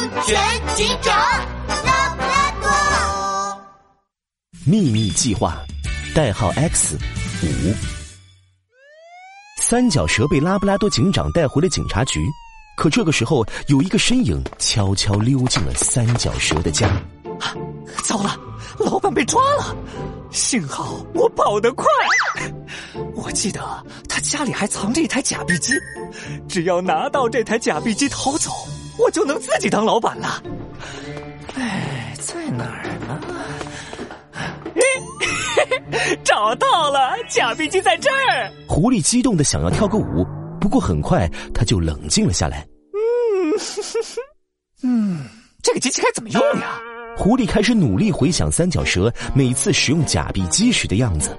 安全警长拉布拉多。秘密计划，代号 X 五。三角蛇被拉布拉多警长带回了警察局，可这个时候有一个身影悄悄溜进了三角蛇的家。糟了，老板被抓了！幸好我跑得快。我记得他家里还藏着一台假币机，只要拿到这台假币机逃走，我就能自己当老板了。哎，在哪儿呢？找到了，假币机在这儿。狐狸激动的想要跳个舞，不过很快他就冷静了下来。嗯，嗯，这个机器该怎么用呀？狐狸开始努力回想三角蛇每次使用假币机时的样子。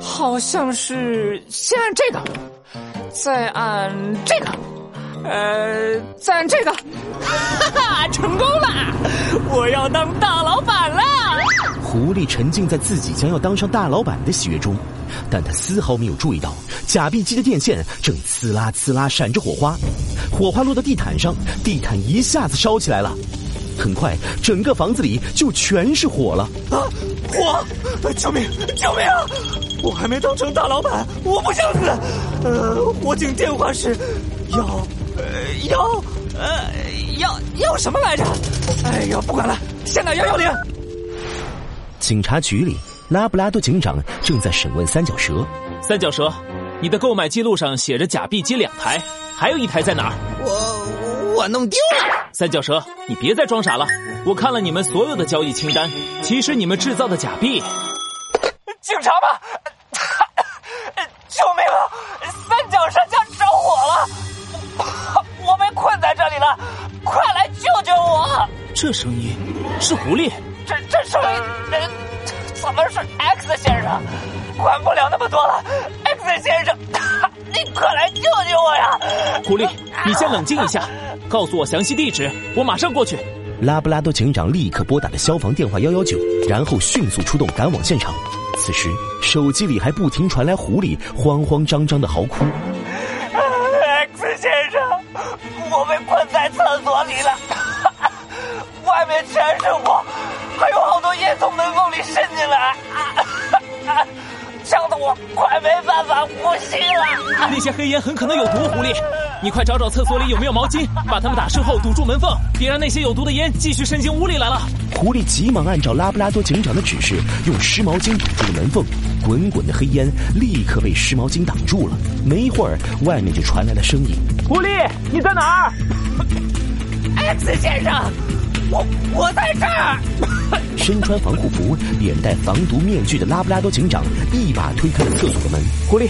好像是先按这个，再按这个，呃，再按这个，哈哈，成功了！我要当大老板了。狐狸沉浸在自己将要当上大老板的喜悦中，但他丝毫没有注意到假币机的电线正呲啦呲啦闪着火花，火花落到地毯上，地毯一下子烧起来了。很快，整个房子里就全是火了！啊，火！救命！救命啊！我还没当成大老板，我不想死。呃，火警电话是，要，呃，要，呃，要要什么来着？哎呦，不管了，先打幺幺零。警察局里，拉布拉多警长正在审问三角蛇。三角蛇，你的购买记录上写着假币机两台，还有一台在哪儿？我我弄丢了。三角蛇，你别再装傻了！我看了你们所有的交易清单，其实你们制造的假币……警察吗？这声音是狐狸，这这声音，怎么是 X 先生？管不了那么多了，X 先生，你快来救救我呀！狐狸，你先冷静一下。告诉我详细地址，我马上过去。拉布拉多警长立刻拨打了消防电话幺幺九，然后迅速出动赶往现场。此时，手机里还不停传来狐狸慌慌张张的嚎哭：“X 先生，我被困在厕没办法呼吸了。那些黑烟很可能有毒，狐狸。”你快找找厕所里有没有毛巾，把它们打湿后堵住门缝，别让那些有毒的烟继续渗进屋里来了。狐狸急忙按照拉布拉多警长的指示，用湿毛巾堵住了门缝，滚滚的黑烟立刻被湿毛巾挡住了。没一会儿，外面就传来了声音：“狐狸，你在哪儿？”X 先生，我我在这儿。身穿防护服、脸戴防毒面具的拉布拉多警长一把推开了厕所的门。狐狸，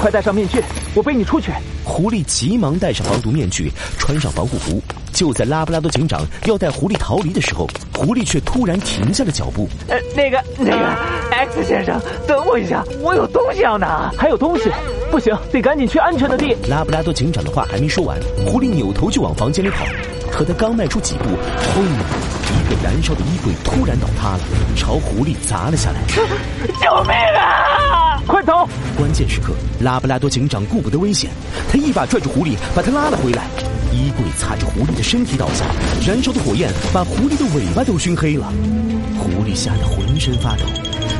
快戴上面具，我背你出去。狐狸急忙戴上防毒面具，穿上防护服。就在拉布拉多警长要带狐狸逃离的时候，狐狸却突然停下了脚步。呃，那个，那个，X 先生，等我一下，我有东西要拿。还有东西？不行，得赶紧去安全的地。拉布拉多警长的话还没说完，狐狸扭头就往房间里跑。可他刚迈出几步，轰！一个燃烧的衣柜突然倒塌了，朝狐狸砸了下来。救命啊！快走！关键时刻，拉布拉多警长顾不得危险，他一把拽住狐狸，把他拉了回来。衣柜擦着狐狸的身体倒下，燃烧的火焰把狐狸的尾巴都熏黑了。狐狸吓得浑身发抖。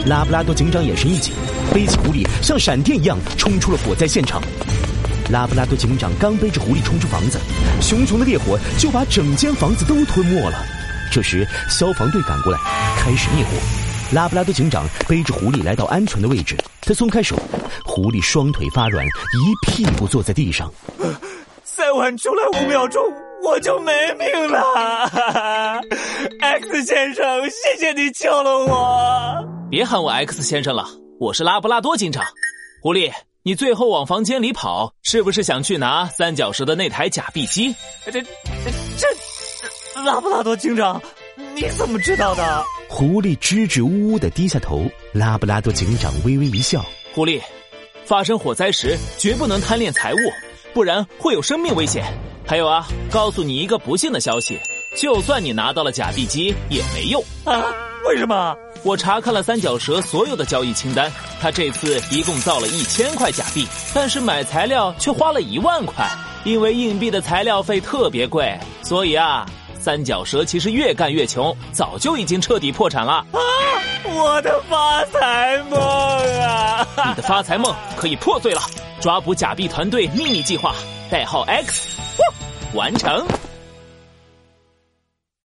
拉布拉多警长眼神一紧，背起狐狸，像闪电一样冲出了火灾现场。拉布拉多警长刚背着狐狸冲出房子，熊熊的烈火就把整间房子都吞没了。这时，消防队赶过来，开始灭火。拉布拉多警长背着狐狸来到安全的位置，他松开手，狐狸双腿发软，一屁股坐在地上。再晚出来五秒钟，我就没命了。X 先生，谢谢你救了我。别喊我 X 先生了，我是拉布拉多警长。狐狸。你最后往房间里跑，是不是想去拿三角蛇的那台假币机？这、这、这，拉布拉多警长，你怎么知道的？狐狸支支吾吾的低下头，拉布拉多警长微微一笑。狐狸，发生火灾时绝不能贪恋财物，不然会有生命危险。还有啊，告诉你一个不幸的消息，就算你拿到了假币机也没用啊！为什么？我查看了三角蛇所有的交易清单，他这次一共造了一千块假币，但是买材料却花了一万块，因为硬币的材料费特别贵，所以啊，三角蛇其实越干越穷，早就已经彻底破产了啊！我的发财梦啊！你的发财梦可以破碎了。抓捕假币团队秘密计划代号 x 完成。